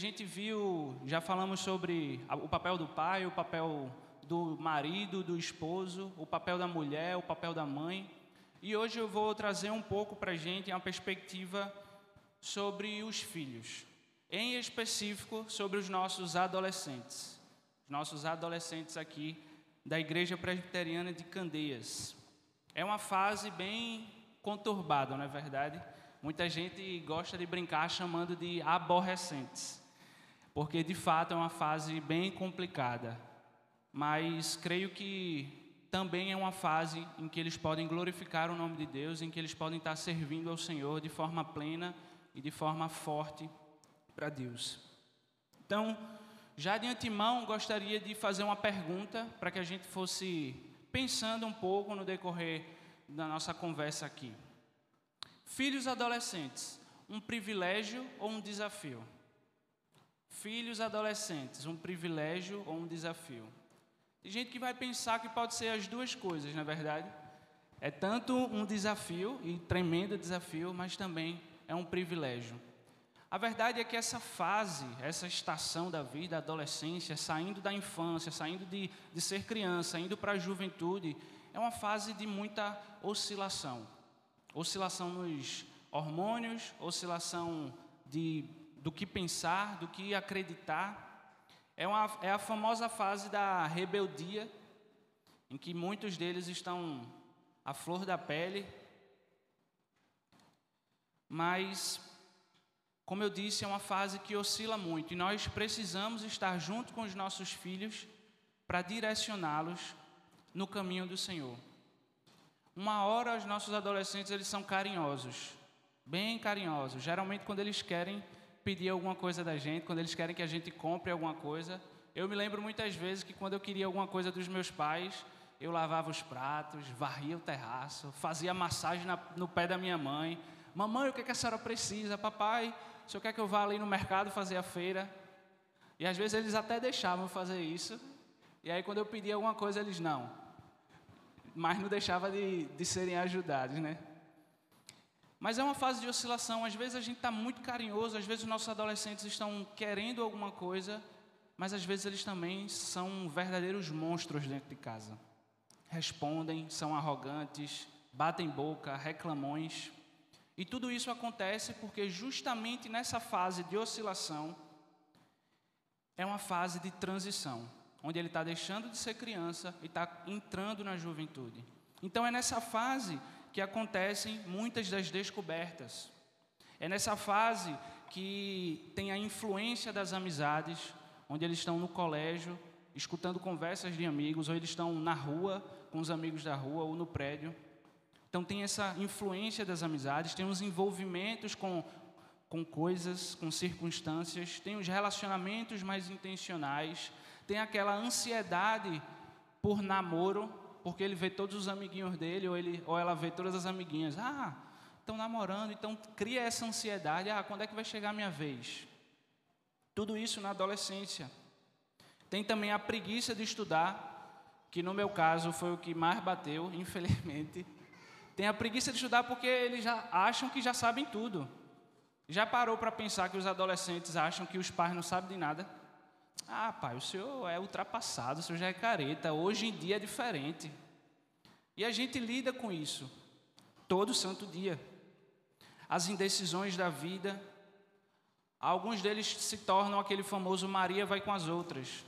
A gente viu, já falamos sobre o papel do pai, o papel do marido, do esposo, o papel da mulher, o papel da mãe. E hoje eu vou trazer um pouco para a gente uma perspectiva sobre os filhos, em específico sobre os nossos adolescentes, os nossos adolescentes aqui da Igreja Presbiteriana de Candeias. É uma fase bem conturbada, não é verdade? Muita gente gosta de brincar chamando de aborrecentes porque de fato é uma fase bem complicada. Mas creio que também é uma fase em que eles podem glorificar o nome de Deus, em que eles podem estar servindo ao Senhor de forma plena e de forma forte para Deus. Então, já de antemão, gostaria de fazer uma pergunta para que a gente fosse pensando um pouco no decorrer da nossa conversa aqui. Filhos adolescentes, um privilégio ou um desafio? Filhos adolescentes, um privilégio ou um desafio? Tem gente que vai pensar que pode ser as duas coisas, na é verdade. É tanto um desafio, e tremendo desafio, mas também é um privilégio. A verdade é que essa fase, essa estação da vida, a adolescência, saindo da infância, saindo de, de ser criança, indo para a juventude, é uma fase de muita oscilação. Oscilação nos hormônios, oscilação de do que pensar, do que acreditar. É, uma, é a famosa fase da rebeldia, em que muitos deles estão à flor da pele. Mas, como eu disse, é uma fase que oscila muito e nós precisamos estar junto com os nossos filhos para direcioná-los no caminho do Senhor. Uma hora os nossos adolescentes eles são carinhosos, bem carinhosos. Geralmente quando eles querem pedir alguma coisa da gente, quando eles querem que a gente compre alguma coisa. Eu me lembro muitas vezes que quando eu queria alguma coisa dos meus pais, eu lavava os pratos, varria o terraço, fazia massagem na, no pé da minha mãe. Mamãe, o que, é que a senhora precisa? Papai, o senhor quer que eu vá ali no mercado fazer a feira? E às vezes eles até deixavam fazer isso. E aí quando eu pedia alguma coisa, eles não. Mas não deixava de, de serem ajudados, né? Mas é uma fase de oscilação. Às vezes a gente está muito carinhoso, às vezes os nossos adolescentes estão querendo alguma coisa, mas às vezes eles também são verdadeiros monstros dentro de casa. Respondem, são arrogantes, batem boca, reclamões. E tudo isso acontece porque justamente nessa fase de oscilação é uma fase de transição, onde ele está deixando de ser criança e está entrando na juventude. Então é nessa fase que acontecem muitas das descobertas. É nessa fase que tem a influência das amizades, onde eles estão no colégio, escutando conversas de amigos, ou eles estão na rua com os amigos da rua ou no prédio. Então tem essa influência das amizades, tem os envolvimentos com, com coisas, com circunstâncias, tem os relacionamentos mais intencionais, tem aquela ansiedade por namoro, porque ele vê todos os amiguinhos dele, ou, ele, ou ela vê todas as amiguinhas. Ah, estão namorando, então cria essa ansiedade. Ah, quando é que vai chegar a minha vez? Tudo isso na adolescência. Tem também a preguiça de estudar, que no meu caso foi o que mais bateu, infelizmente. Tem a preguiça de estudar porque eles já acham que já sabem tudo. Já parou para pensar que os adolescentes acham que os pais não sabem de nada? Ah, pai, o senhor é ultrapassado, o senhor já é careta, hoje em dia é diferente. E a gente lida com isso todo santo dia. As indecisões da vida, alguns deles se tornam aquele famoso Maria vai com as outras,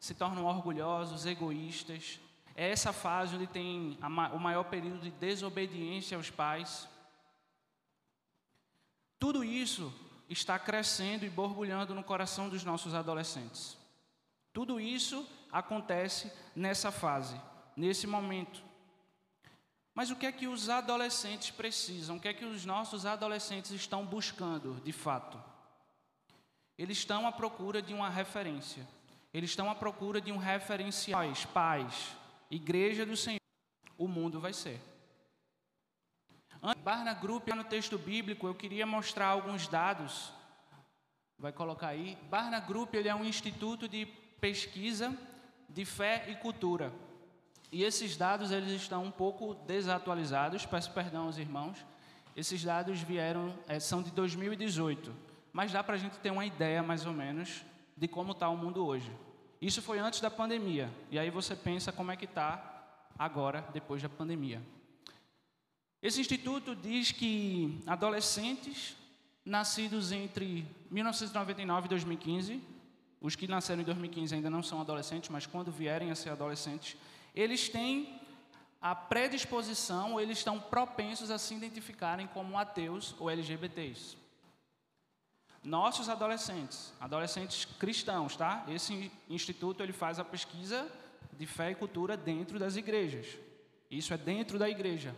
se tornam orgulhosos, egoístas. É essa fase onde tem o maior período de desobediência aos pais. Tudo isso está crescendo e borbulhando no coração dos nossos adolescentes. Tudo isso acontece nessa fase, nesse momento. Mas o que é que os adolescentes precisam? O que é que os nossos adolescentes estão buscando, de fato? Eles estão à procura de uma referência. Eles estão à procura de um referencial. Pais, igreja do Senhor, o mundo vai ser. Barna Group, no texto bíblico, eu queria mostrar alguns dados. Vai colocar aí. Barna Group ele é um instituto de pesquisa de fé e cultura. E esses dados eles estão um pouco desatualizados. Peço perdão aos irmãos. Esses dados vieram é, são de 2018. mas dá para a gente ter uma ideia mais ou menos de como está o mundo hoje. Isso foi antes da pandemia, e aí você pensa como é que está agora, depois da pandemia. Esse instituto diz que adolescentes nascidos entre 1999 e 2015, os que nasceram em 2015 ainda não são adolescentes, mas quando vierem a ser adolescentes, eles têm a predisposição, eles estão propensos a se identificarem como ateus ou LGBTs. Nossos adolescentes, adolescentes cristãos, tá? Esse instituto ele faz a pesquisa de fé e cultura dentro das igrejas. Isso é dentro da igreja.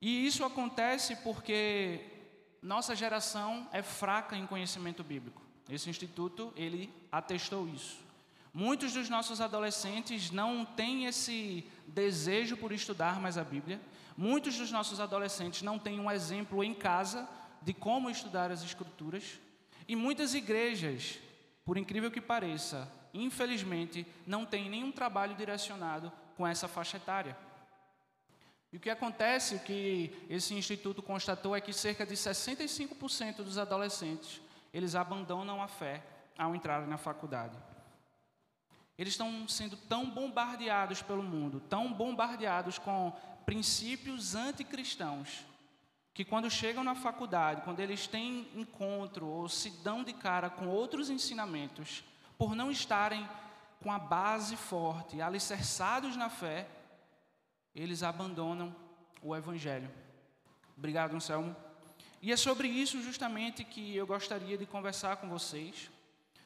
E isso acontece porque nossa geração é fraca em conhecimento bíblico. Esse instituto, ele atestou isso. Muitos dos nossos adolescentes não têm esse desejo por estudar mais a Bíblia. Muitos dos nossos adolescentes não têm um exemplo em casa de como estudar as Escrituras. E muitas igrejas, por incrível que pareça, infelizmente, não têm nenhum trabalho direcionado com essa faixa etária. E o que acontece, o que esse instituto constatou é que cerca de 65% dos adolescentes, eles abandonam a fé ao entrarem na faculdade. Eles estão sendo tão bombardeados pelo mundo, tão bombardeados com princípios anticristãos, que quando chegam na faculdade, quando eles têm encontro ou se dão de cara com outros ensinamentos, por não estarem com a base forte, alicerçados na fé, eles abandonam o Evangelho. Obrigado, Anselmo. E é sobre isso justamente que eu gostaria de conversar com vocês,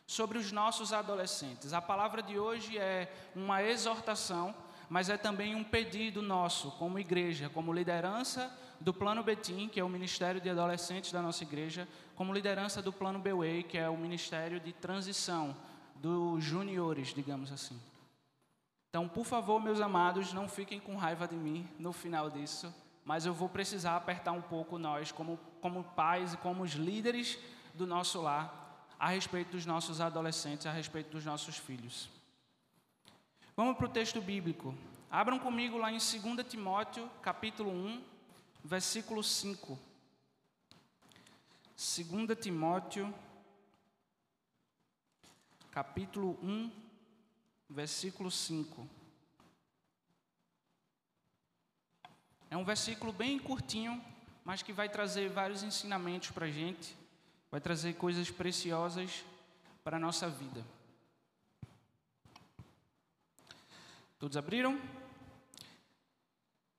sobre os nossos adolescentes. A palavra de hoje é uma exortação, mas é também um pedido nosso, como igreja, como liderança do Plano Betim, que é o Ministério de Adolescentes da nossa igreja, como liderança do Plano Beway, que é o Ministério de Transição dos juniores, digamos assim. Então, por favor, meus amados, não fiquem com raiva de mim no final disso, mas eu vou precisar apertar um pouco nós, como, como pais e como os líderes do nosso lar, a respeito dos nossos adolescentes, a respeito dos nossos filhos. Vamos para o texto bíblico. Abram comigo lá em 2 Timóteo, capítulo 1, versículo 5. 2 Timóteo, capítulo 1, versículo 5. É um versículo bem curtinho, mas que vai trazer vários ensinamentos para a gente, vai trazer coisas preciosas para a nossa vida. Todos abriram?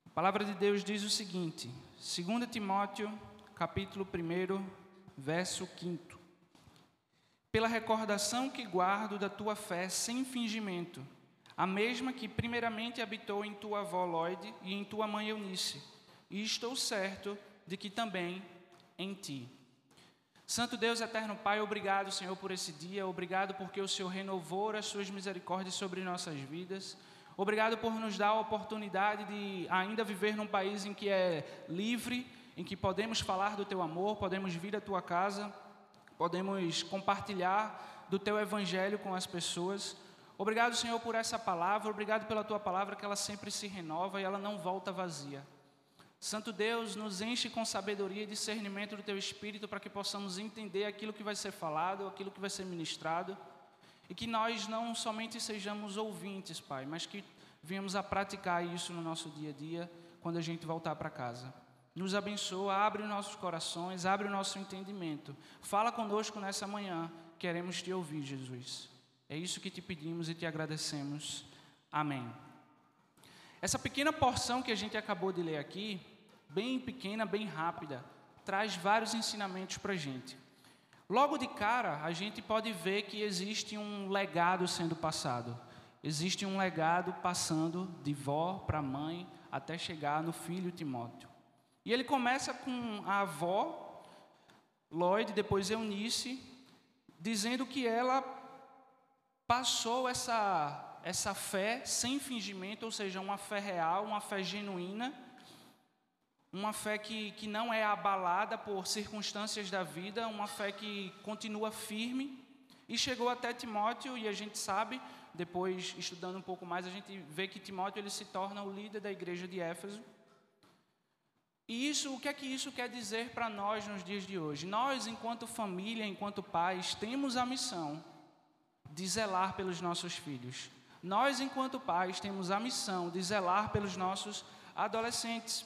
A palavra de Deus diz o seguinte, 2 Timóteo, capítulo 1, verso 5 pela recordação que guardo da tua fé sem fingimento, a mesma que primeiramente habitou em tua avó Lloyd e em tua mãe Eunice, e estou certo de que também em ti. Santo Deus, eterno Pai, obrigado, Senhor, por esse dia, obrigado porque o Senhor renovou as suas misericórdias sobre nossas vidas. Obrigado por nos dar a oportunidade de ainda viver num país em que é livre, em que podemos falar do teu amor, podemos vir à tua casa podemos compartilhar do teu evangelho com as pessoas. Obrigado, Senhor, por essa palavra, obrigado pela tua palavra que ela sempre se renova e ela não volta vazia. Santo Deus, nos enche com sabedoria e discernimento do teu espírito para que possamos entender aquilo que vai ser falado, aquilo que vai ser ministrado, e que nós não somente sejamos ouvintes, Pai, mas que venhamos a praticar isso no nosso dia a dia quando a gente voltar para casa. Nos abençoa, abre os nossos corações, abre o nosso entendimento. Fala conosco nessa manhã, queremos te ouvir, Jesus. É isso que te pedimos e te agradecemos. Amém. Essa pequena porção que a gente acabou de ler aqui, bem pequena, bem rápida, traz vários ensinamentos para a gente. Logo de cara, a gente pode ver que existe um legado sendo passado. Existe um legado passando de vó para mãe até chegar no filho Timóteo. E ele começa com a avó, Lloyd, depois Eunice, dizendo que ela passou essa, essa fé sem fingimento, ou seja, uma fé real, uma fé genuína, uma fé que, que não é abalada por circunstâncias da vida, uma fé que continua firme. E chegou até Timóteo, e a gente sabe, depois estudando um pouco mais, a gente vê que Timóteo ele se torna o líder da igreja de Éfeso. E isso, o que é que isso quer dizer para nós nos dias de hoje? Nós, enquanto família, enquanto pais, temos a missão de zelar pelos nossos filhos. Nós, enquanto pais, temos a missão de zelar pelos nossos adolescentes.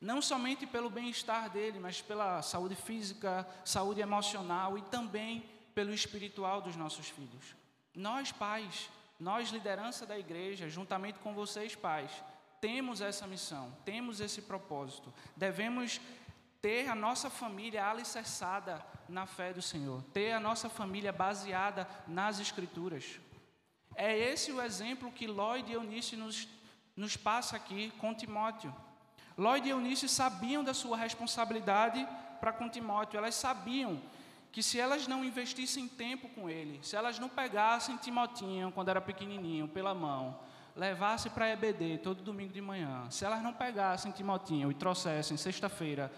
Não somente pelo bem-estar dele, mas pela saúde física, saúde emocional e também pelo espiritual dos nossos filhos. Nós, pais, nós, liderança da igreja, juntamente com vocês, pais, temos essa missão, temos esse propósito. Devemos ter a nossa família alicerçada na fé do Senhor, ter a nossa família baseada nas Escrituras. É esse o exemplo que Lloyd e Eunice nos, nos passa aqui com Timóteo. Lloyd e Eunice sabiam da sua responsabilidade para com Timóteo, elas sabiam que se elas não investissem tempo com ele, se elas não pegassem Timotinho quando era pequenininho pela mão, levasse para EBD todo domingo de manhã, se elas não pegassem Timotinho e trouxessem sexta-feira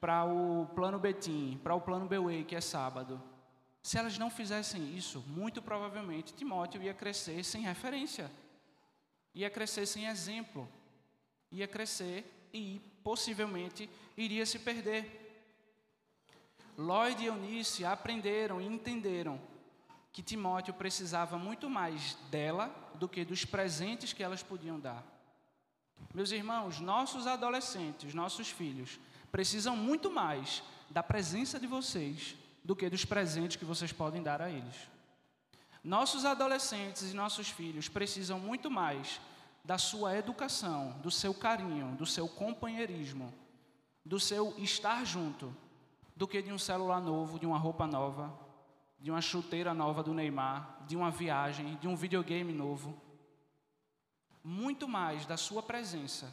para o plano Betim, para o plano Beway, que é sábado, se elas não fizessem isso, muito provavelmente Timóteo ia crescer sem referência, ia crescer sem exemplo, ia crescer e possivelmente iria se perder. Lloyd e Eunice aprenderam e entenderam que Timóteo precisava muito mais dela do que dos presentes que elas podiam dar. Meus irmãos, nossos adolescentes, nossos filhos, precisam muito mais da presença de vocês do que dos presentes que vocês podem dar a eles. Nossos adolescentes e nossos filhos precisam muito mais da sua educação, do seu carinho, do seu companheirismo, do seu estar junto, do que de um celular novo, de uma roupa nova, de uma chuteira nova do Neymar, de uma viagem, de um videogame novo. Muito mais da sua presença,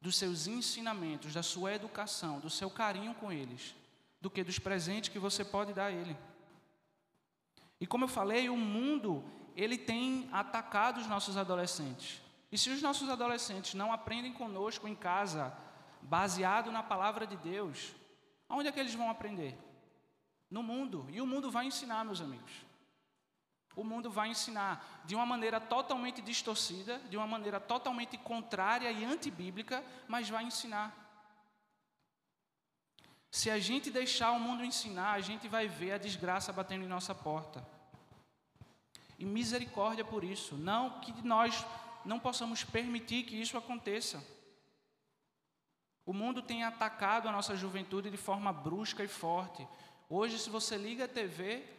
dos seus ensinamentos, da sua educação, do seu carinho com eles, do que dos presentes que você pode dar a ele. E como eu falei, o mundo, ele tem atacado os nossos adolescentes. E se os nossos adolescentes não aprendem conosco em casa, baseado na palavra de Deus, aonde é que eles vão aprender? no mundo. E o mundo vai ensinar, meus amigos. O mundo vai ensinar de uma maneira totalmente distorcida, de uma maneira totalmente contrária e antibíblica, mas vai ensinar. Se a gente deixar o mundo ensinar, a gente vai ver a desgraça batendo em nossa porta. E misericórdia por isso. Não que nós não possamos permitir que isso aconteça. O mundo tem atacado a nossa juventude de forma brusca e forte. Hoje, se você liga a TV,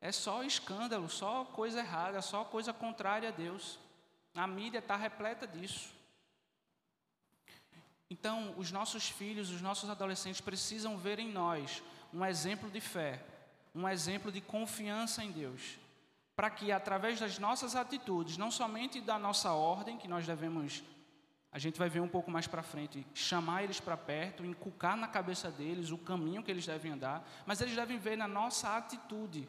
é só escândalo, só coisa errada, só coisa contrária a Deus. A mídia está repleta disso. Então, os nossos filhos, os nossos adolescentes precisam ver em nós um exemplo de fé, um exemplo de confiança em Deus, para que através das nossas atitudes, não somente da nossa ordem, que nós devemos a gente vai ver um pouco mais para frente, chamar eles para perto, inculcar na cabeça deles o caminho que eles devem andar, mas eles devem ver na nossa atitude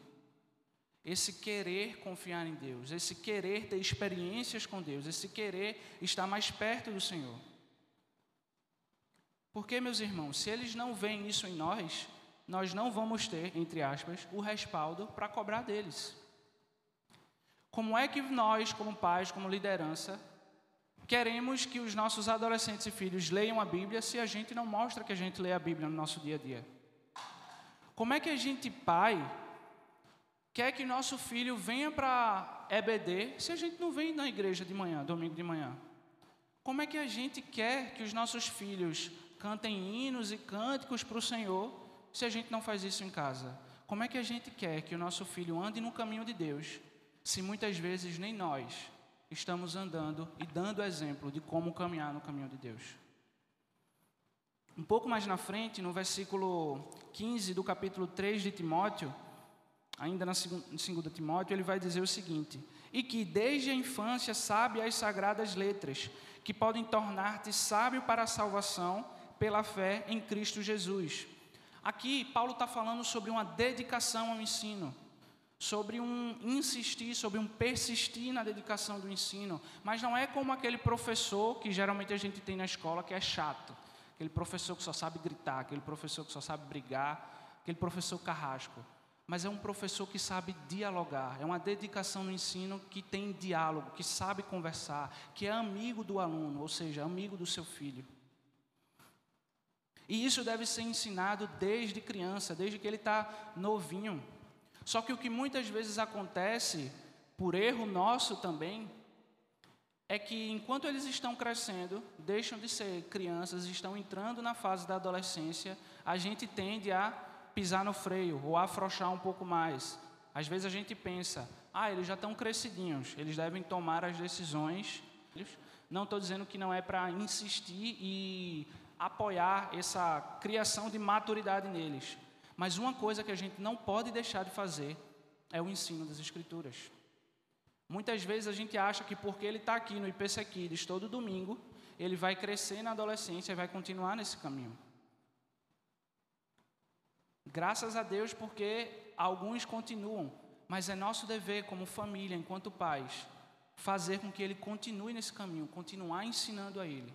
esse querer confiar em Deus, esse querer ter experiências com Deus, esse querer estar mais perto do Senhor. Porque, meus irmãos, se eles não veem isso em nós, nós não vamos ter, entre aspas, o respaldo para cobrar deles. Como é que nós, como pais, como liderança, queremos que os nossos adolescentes e filhos leiam a Bíblia se a gente não mostra que a gente lê a Bíblia no nosso dia a dia? Como é que a gente, pai, quer que nosso filho venha para EBD se a gente não vem na igreja de manhã, domingo de manhã? Como é que a gente quer que os nossos filhos cantem hinos e cânticos para o Senhor se a gente não faz isso em casa? Como é que a gente quer que o nosso filho ande no caminho de Deus se muitas vezes nem nós estamos andando e dando exemplo de como caminhar no caminho de Deus. Um pouco mais na frente, no versículo 15 do capítulo 3 de Timóteo, ainda na segunda Timóteo, ele vai dizer o seguinte: E que desde a infância sabe as sagradas letras, que podem tornar-te sábio para a salvação pela fé em Cristo Jesus. Aqui, Paulo está falando sobre uma dedicação ao ensino sobre um insistir, sobre um persistir na dedicação do ensino, mas não é como aquele professor que geralmente a gente tem na escola que é chato, aquele professor que só sabe gritar, aquele professor que só sabe brigar, aquele professor carrasco, mas é um professor que sabe dialogar, é uma dedicação no ensino que tem diálogo, que sabe conversar, que é amigo do aluno, ou seja, amigo do seu filho. E isso deve ser ensinado desde criança, desde que ele está novinho. Só que o que muitas vezes acontece, por erro nosso também, é que enquanto eles estão crescendo, deixam de ser crianças, estão entrando na fase da adolescência, a gente tende a pisar no freio ou afrouxar um pouco mais. Às vezes a gente pensa, ah, eles já estão crescidinhos, eles devem tomar as decisões. Não estou dizendo que não é para insistir e apoiar essa criação de maturidade neles. Mas uma coisa que a gente não pode deixar de fazer é o ensino das Escrituras. Muitas vezes a gente acha que porque ele está aqui no IPC Kids todo domingo, ele vai crescer na adolescência e vai continuar nesse caminho. Graças a Deus, porque alguns continuam, mas é nosso dever, como família, enquanto pais, fazer com que ele continue nesse caminho, continuar ensinando a ele.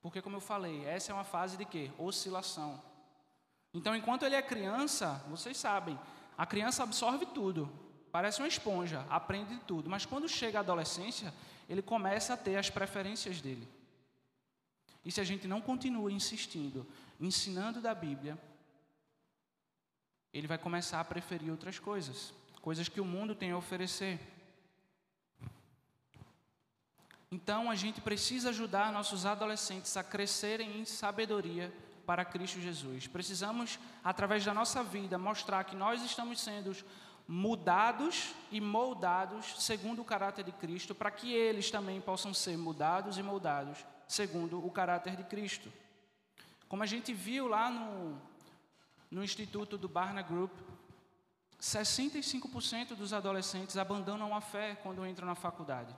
Porque, como eu falei, essa é uma fase de quê? Oscilação. Então, enquanto ele é criança, vocês sabem, a criança absorve tudo, parece uma esponja, aprende tudo, mas quando chega a adolescência, ele começa a ter as preferências dele. E se a gente não continua insistindo, ensinando da Bíblia, ele vai começar a preferir outras coisas, coisas que o mundo tem a oferecer. Então a gente precisa ajudar nossos adolescentes a crescerem em sabedoria para Cristo Jesus. Precisamos, através da nossa vida, mostrar que nós estamos sendo mudados e moldados segundo o caráter de Cristo, para que eles também possam ser mudados e moldados segundo o caráter de Cristo. Como a gente viu lá no, no Instituto do Barna Group, 65% dos adolescentes abandonam a fé quando entram na faculdade.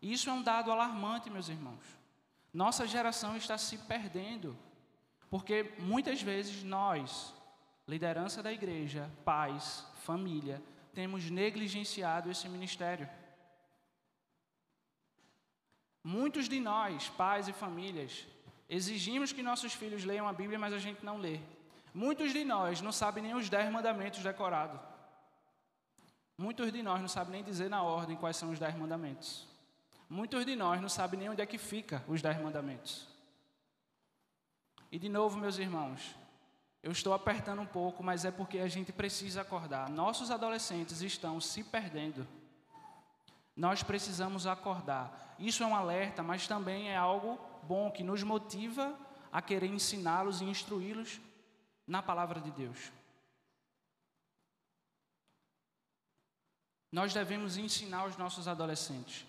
Isso é um dado alarmante, meus irmãos. Nossa geração está se perdendo, porque muitas vezes nós, liderança da igreja, pais, família, temos negligenciado esse ministério. Muitos de nós, pais e famílias, exigimos que nossos filhos leiam a Bíblia, mas a gente não lê. Muitos de nós não sabem nem os dez mandamentos decorados. Muitos de nós não sabem nem dizer na ordem quais são os dez mandamentos. Muitos de nós não sabem nem onde é que fica os dez mandamentos. E de novo, meus irmãos, eu estou apertando um pouco, mas é porque a gente precisa acordar. Nossos adolescentes estão se perdendo. Nós precisamos acordar. Isso é um alerta, mas também é algo bom que nos motiva a querer ensiná-los e instruí-los na palavra de Deus. Nós devemos ensinar os nossos adolescentes.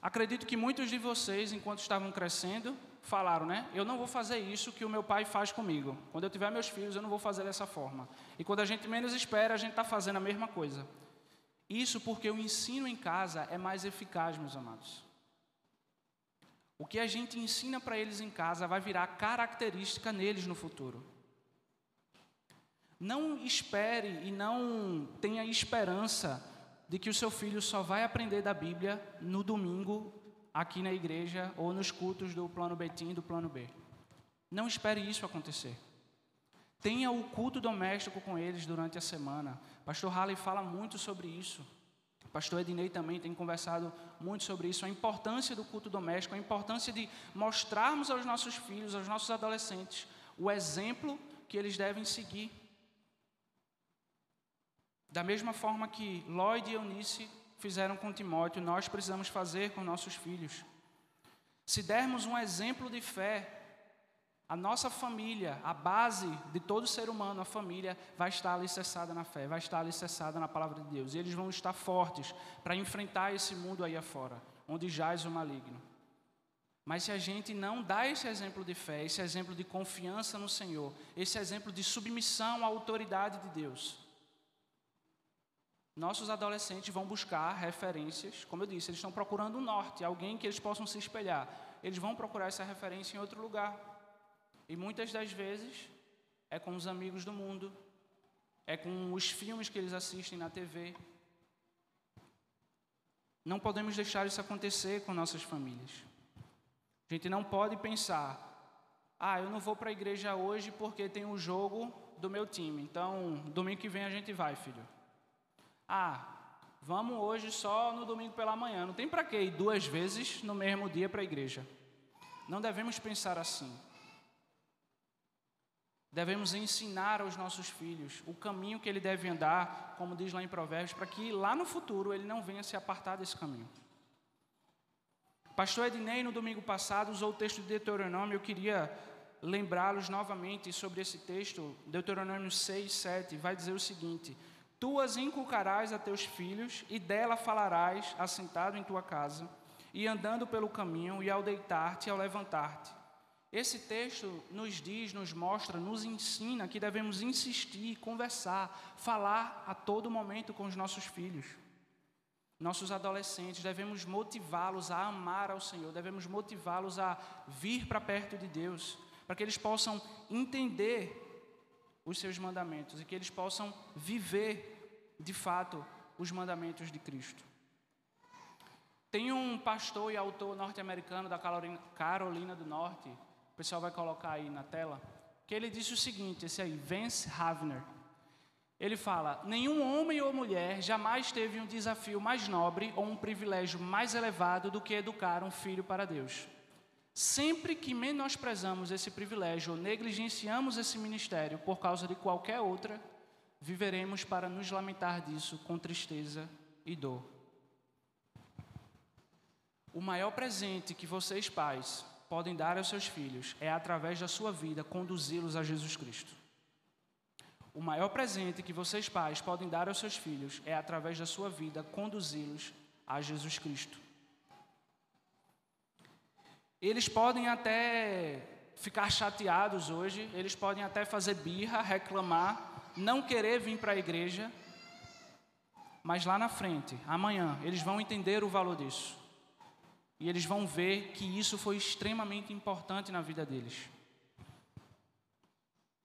Acredito que muitos de vocês, enquanto estavam crescendo, falaram, né? Eu não vou fazer isso que o meu pai faz comigo. Quando eu tiver meus filhos, eu não vou fazer dessa forma. E quando a gente menos espera, a gente está fazendo a mesma coisa. Isso porque o ensino em casa é mais eficaz, meus amados. O que a gente ensina para eles em casa vai virar característica neles no futuro. Não espere e não tenha esperança de que o seu filho só vai aprender da Bíblia no domingo aqui na igreja ou nos cultos do plano Betim e do plano B. Não espere isso acontecer. Tenha o culto doméstico com eles durante a semana. Pastor Halley fala muito sobre isso. Pastor Ednei também tem conversado muito sobre isso, a importância do culto doméstico, a importância de mostrarmos aos nossos filhos, aos nossos adolescentes, o exemplo que eles devem seguir. Da mesma forma que Lloyd e Eunice fizeram com Timóteo, nós precisamos fazer com nossos filhos. Se dermos um exemplo de fé, a nossa família, a base de todo ser humano, a família, vai estar alicerçada na fé, vai estar alicerçada na palavra de Deus. E eles vão estar fortes para enfrentar esse mundo aí afora, onde jaz o maligno. Mas se a gente não dá esse exemplo de fé, esse exemplo de confiança no Senhor, esse exemplo de submissão à autoridade de Deus, nossos adolescentes vão buscar referências, como eu disse, eles estão procurando um norte, alguém que eles possam se espelhar. Eles vão procurar essa referência em outro lugar. E muitas das vezes é com os amigos do mundo, é com os filmes que eles assistem na TV. Não podemos deixar isso acontecer com nossas famílias. A gente não pode pensar, ah, eu não vou para a igreja hoje porque tem o um jogo do meu time. Então, domingo que vem a gente vai, filho. Ah, vamos hoje só no domingo pela manhã. Não tem para que ir duas vezes no mesmo dia para a igreja. Não devemos pensar assim. Devemos ensinar aos nossos filhos o caminho que ele deve andar, como diz lá em Provérbios, para que lá no futuro ele não venha se apartar desse caminho. Pastor Ednei, no domingo passado, usou o texto de Deuteronômio. Eu queria lembrá-los novamente sobre esse texto. Deuteronômio 6, 7 vai dizer o seguinte: Tu as inculcarás a teus filhos, e dela falarás, assentado em tua casa, e andando pelo caminho, e ao deitar-te e ao levantar-te. Esse texto nos diz, nos mostra, nos ensina que devemos insistir, conversar, falar a todo momento com os nossos filhos. Nossos adolescentes, devemos motivá-los a amar ao Senhor, devemos motivá-los a vir para perto de Deus, para que eles possam entender os seus mandamentos e que eles possam viver de fato os mandamentos de Cristo. Tem um pastor e autor norte-americano da Carolina do Norte, pessoal vai colocar aí na tela, que ele disse o seguinte, esse aí, Vance Havner. Ele fala: Nenhum homem ou mulher jamais teve um desafio mais nobre ou um privilégio mais elevado do que educar um filho para Deus. Sempre que menosprezamos esse privilégio ou negligenciamos esse ministério por causa de qualquer outra, viveremos para nos lamentar disso com tristeza e dor. O maior presente que vocês, pais, podem dar aos seus filhos é, através da sua vida, conduzi-los a Jesus Cristo. O maior presente que vocês, pais, podem dar aos seus filhos é, através da sua vida, conduzi-los a Jesus Cristo. Eles podem até ficar chateados hoje, eles podem até fazer birra, reclamar, não querer vir para a igreja, mas lá na frente, amanhã, eles vão entender o valor disso. E eles vão ver que isso foi extremamente importante na vida deles.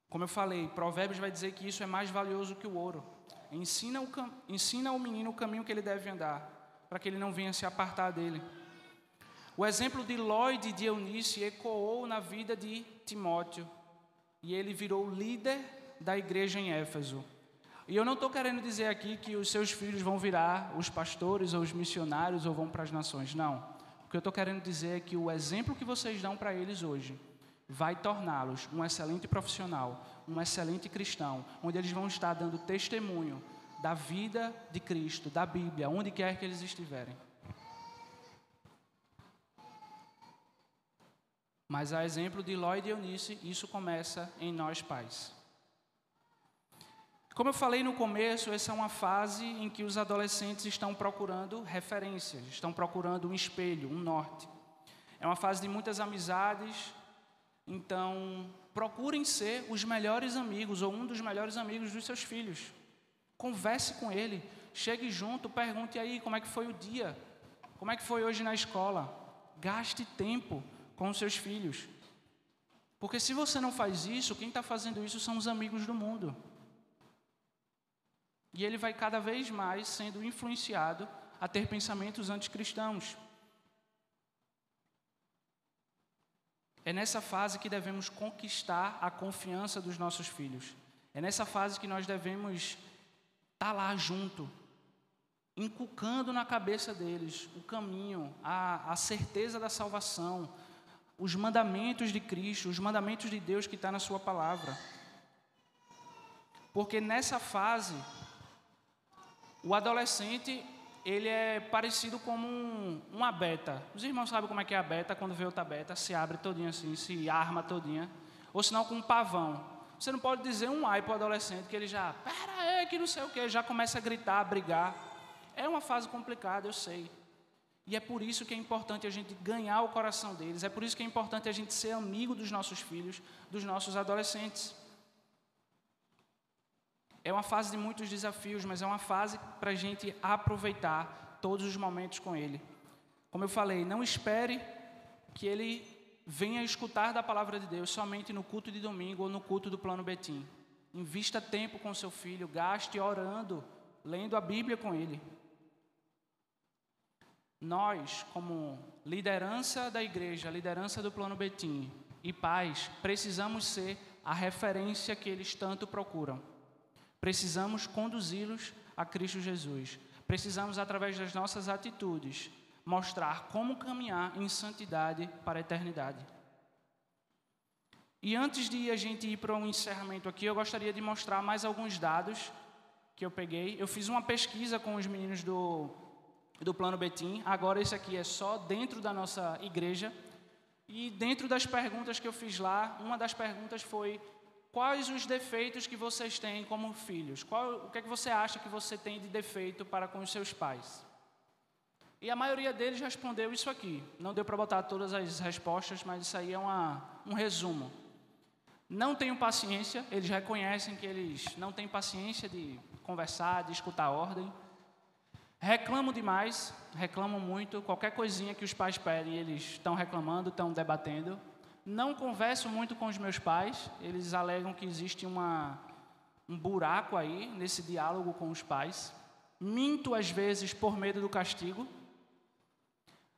Como eu falei, Provérbios vai dizer que isso é mais valioso que o ouro. Ensina, o, ensina menino o caminho que ele deve andar, para que ele não venha se apartar dele. O exemplo de Lloyd de Eunice ecoou na vida de Timóteo e ele virou líder da igreja em Éfeso. E eu não estou querendo dizer aqui que os seus filhos vão virar os pastores ou os missionários ou vão para as nações. Não. Que eu estou querendo dizer é que o exemplo que vocês dão para eles hoje vai torná-los um excelente profissional, um excelente cristão, onde eles vão estar dando testemunho da vida de Cristo, da Bíblia, onde quer que eles estiverem. Mas a exemplo de Lloyd e Eunice, isso começa em nós pais. Como eu falei no começo, essa é uma fase em que os adolescentes estão procurando referências, estão procurando um espelho, um norte. É uma fase de muitas amizades, então procurem ser os melhores amigos ou um dos melhores amigos dos seus filhos. Converse com ele, chegue junto, pergunte aí como é que foi o dia, como é que foi hoje na escola. Gaste tempo com os seus filhos. Porque se você não faz isso, quem está fazendo isso são os amigos do mundo. E ele vai cada vez mais sendo influenciado a ter pensamentos anticristãos. É nessa fase que devemos conquistar a confiança dos nossos filhos. É nessa fase que nós devemos estar tá lá junto, inculcando na cabeça deles o caminho, a, a certeza da salvação, os mandamentos de Cristo, os mandamentos de Deus que está na Sua palavra. Porque nessa fase, o adolescente ele é parecido como um, uma beta. Os irmãos sabem como é que é a beta, quando vê outra beta, se abre todinha assim, se arma todinha. Ou senão com um pavão. Você não pode dizer um ai para o adolescente que ele já, pera aí, que não sei o que, já começa a gritar, a brigar. É uma fase complicada, eu sei. E é por isso que é importante a gente ganhar o coração deles, é por isso que é importante a gente ser amigo dos nossos filhos, dos nossos adolescentes. É uma fase de muitos desafios, mas é uma fase para a gente aproveitar todos os momentos com ele. Como eu falei, não espere que ele venha escutar da palavra de Deus somente no culto de domingo ou no culto do plano Betim. Invista tempo com seu filho, gaste orando, lendo a Bíblia com ele. Nós, como liderança da igreja, liderança do Plano Betim e pais, precisamos ser a referência que eles tanto procuram. Precisamos conduzi-los a Cristo Jesus. Precisamos, através das nossas atitudes, mostrar como caminhar em santidade para a eternidade. E antes de a gente ir para um encerramento aqui, eu gostaria de mostrar mais alguns dados que eu peguei. Eu fiz uma pesquisa com os meninos do, do Plano Betim. Agora, esse aqui é só dentro da nossa igreja. E dentro das perguntas que eu fiz lá, uma das perguntas foi: quais os defeitos que vocês têm como filhos? Qual, o que é que você acha que você tem de defeito para com os seus pais? E a maioria deles respondeu isso aqui. Não deu para botar todas as respostas, mas isso aí é uma, um resumo. Não tenho paciência, eles reconhecem que eles não têm paciência de conversar, de escutar ordem. Reclamam demais, reclamam muito. Qualquer coisinha que os pais pedem, eles estão reclamando, estão debatendo. Não converso muito com os meus pais, eles alegam que existe uma, um buraco aí nesse diálogo com os pais. Minto às vezes por medo do castigo,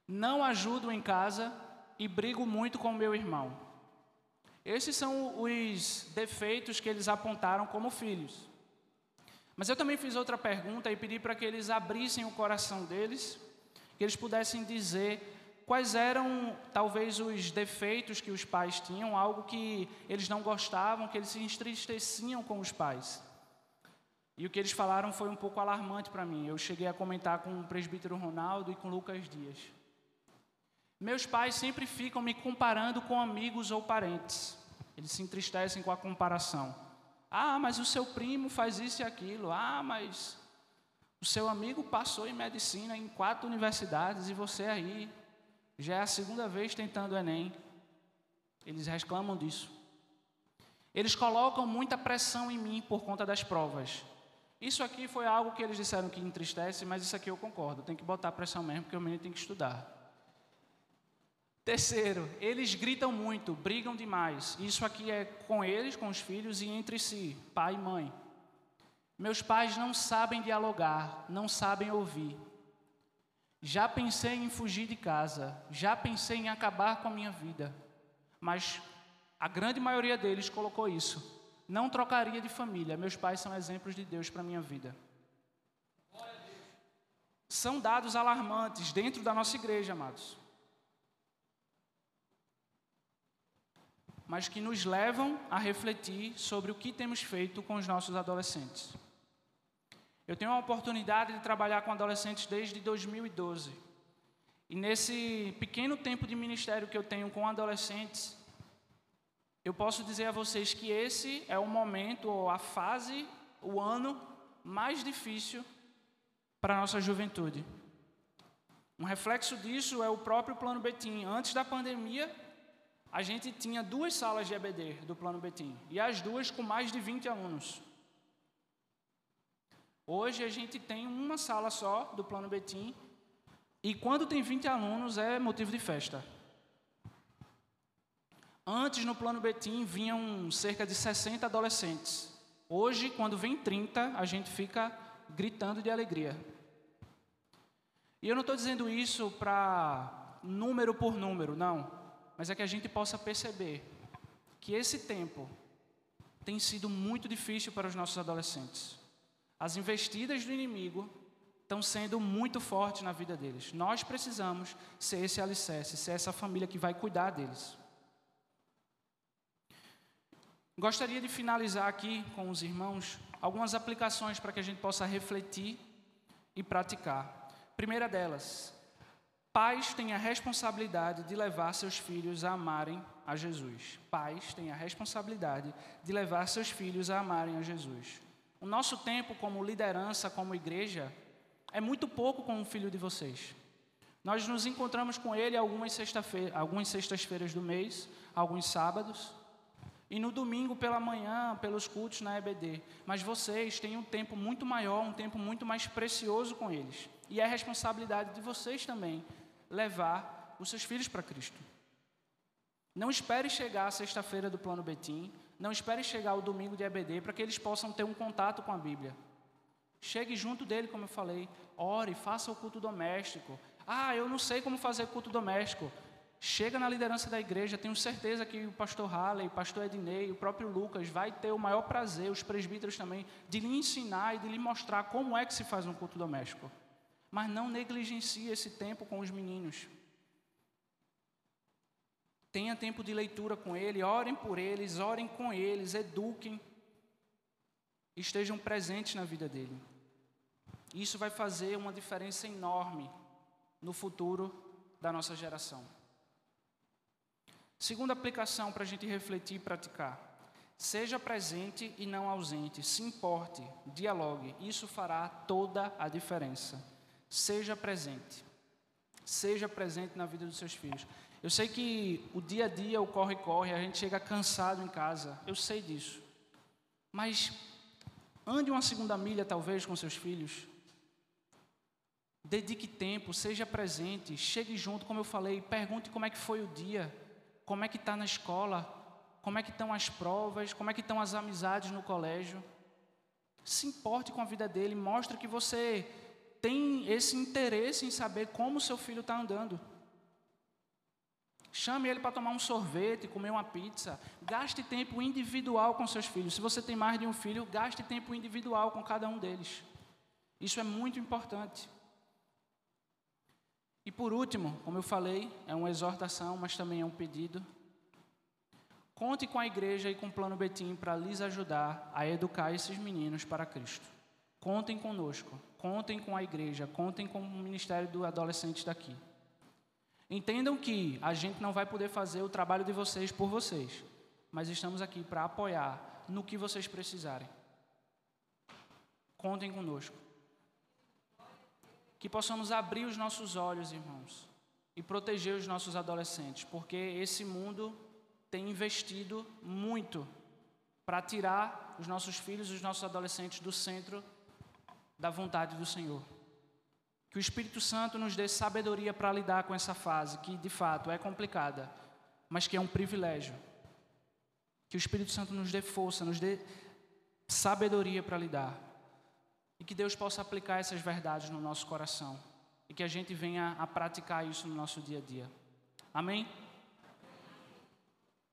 não ajudo em casa e brigo muito com meu irmão. Esses são os defeitos que eles apontaram como filhos. Mas eu também fiz outra pergunta e pedi para que eles abrissem o coração deles, que eles pudessem dizer quais eram talvez os defeitos que os pais tinham, algo que eles não gostavam, que eles se entristeciam com os pais. E o que eles falaram foi um pouco alarmante para mim. Eu cheguei a comentar com o presbítero Ronaldo e com Lucas Dias. Meus pais sempre ficam me comparando com amigos ou parentes. Eles se entristecem com a comparação. Ah, mas o seu primo faz isso e aquilo. Ah, mas o seu amigo passou em medicina em quatro universidades e você aí já é a segunda vez tentando o Enem. Eles reclamam disso. Eles colocam muita pressão em mim por conta das provas. Isso aqui foi algo que eles disseram que entristece, mas isso aqui eu concordo. Tem que botar pressão mesmo, porque o menino tem que estudar. Terceiro, eles gritam muito, brigam demais. Isso aqui é com eles, com os filhos e entre si, pai e mãe. Meus pais não sabem dialogar, não sabem ouvir. Já pensei em fugir de casa, já pensei em acabar com a minha vida, mas a grande maioria deles colocou isso. Não trocaria de família. Meus pais são exemplos de Deus para minha vida. São dados alarmantes dentro da nossa igreja, amados. mas que nos levam a refletir sobre o que temos feito com os nossos adolescentes. Eu tenho a oportunidade de trabalhar com adolescentes desde 2012. E nesse pequeno tempo de ministério que eu tenho com adolescentes, eu posso dizer a vocês que esse é o momento, ou a fase, o ano mais difícil para a nossa juventude. Um reflexo disso é o próprio Plano Betim. Antes da pandemia, a gente tinha duas salas de EBD do Plano Betim, e as duas com mais de 20 alunos. Hoje a gente tem uma sala só do Plano Betim, e quando tem 20 alunos é motivo de festa. Antes no Plano Betim vinham cerca de 60 adolescentes. Hoje, quando vem 30, a gente fica gritando de alegria. E eu não estou dizendo isso para número por número, não mas é que a gente possa perceber que esse tempo tem sido muito difícil para os nossos adolescentes. As investidas do inimigo estão sendo muito fortes na vida deles. Nós precisamos ser esse alicerce, ser essa família que vai cuidar deles. Gostaria de finalizar aqui com os irmãos algumas aplicações para que a gente possa refletir e praticar. Primeira delas, Pais têm a responsabilidade de levar seus filhos a amarem a Jesus. Pais têm a responsabilidade de levar seus filhos a amarem a Jesus. O nosso tempo como liderança, como igreja, é muito pouco com o filho de vocês. Nós nos encontramos com ele algumas, sexta algumas sextas-feiras do mês, alguns sábados, e no domingo pela manhã, pelos cultos na EBD. Mas vocês têm um tempo muito maior, um tempo muito mais precioso com eles. E é responsabilidade de vocês também levar os seus filhos para Cristo. Não espere chegar a sexta-feira do plano Betim, não espere chegar o domingo de EBD para que eles possam ter um contato com a Bíblia. Chegue junto dele, como eu falei, ore, faça o culto doméstico. Ah, eu não sei como fazer culto doméstico. Chega na liderança da igreja, tenho certeza que o pastor Halley, o pastor Ednei, o próprio Lucas vai ter o maior prazer, os presbíteros também, de lhe ensinar e de lhe mostrar como é que se faz um culto doméstico mas não negligencie esse tempo com os meninos. Tenha tempo de leitura com ele, orem por eles, orem com eles, eduquem, estejam presentes na vida dele. Isso vai fazer uma diferença enorme no futuro da nossa geração. Segunda aplicação para a gente refletir e praticar. Seja presente e não ausente. Se importe, dialogue. Isso fará toda a diferença. Seja presente. Seja presente na vida dos seus filhos. Eu sei que o dia a dia, o corre-corre, a gente chega cansado em casa. Eu sei disso. Mas ande uma segunda milha, talvez, com seus filhos. Dedique tempo, seja presente, chegue junto, como eu falei, pergunte como é que foi o dia como é que está na escola, como é que estão as provas, como é que estão as amizades no colégio. Se importe com a vida dele, mostre que você tem esse interesse em saber como seu filho está andando. Chame ele para tomar um sorvete, comer uma pizza. Gaste tempo individual com seus filhos. Se você tem mais de um filho, gaste tempo individual com cada um deles. Isso é muito importante. E por último, como eu falei, é uma exortação, mas também é um pedido. Conte com a igreja e com o Plano Betim para lhes ajudar a educar esses meninos para Cristo. Contem conosco, contem com a igreja, contem com o ministério do adolescente daqui. Entendam que a gente não vai poder fazer o trabalho de vocês por vocês, mas estamos aqui para apoiar no que vocês precisarem. Contem conosco. Que possamos abrir os nossos olhos, irmãos, e proteger os nossos adolescentes, porque esse mundo tem investido muito para tirar os nossos filhos, os nossos adolescentes do centro da vontade do Senhor. Que o Espírito Santo nos dê sabedoria para lidar com essa fase, que de fato é complicada, mas que é um privilégio. Que o Espírito Santo nos dê força, nos dê sabedoria para lidar. E que Deus possa aplicar essas verdades no nosso coração. E que a gente venha a praticar isso no nosso dia a dia. Amém?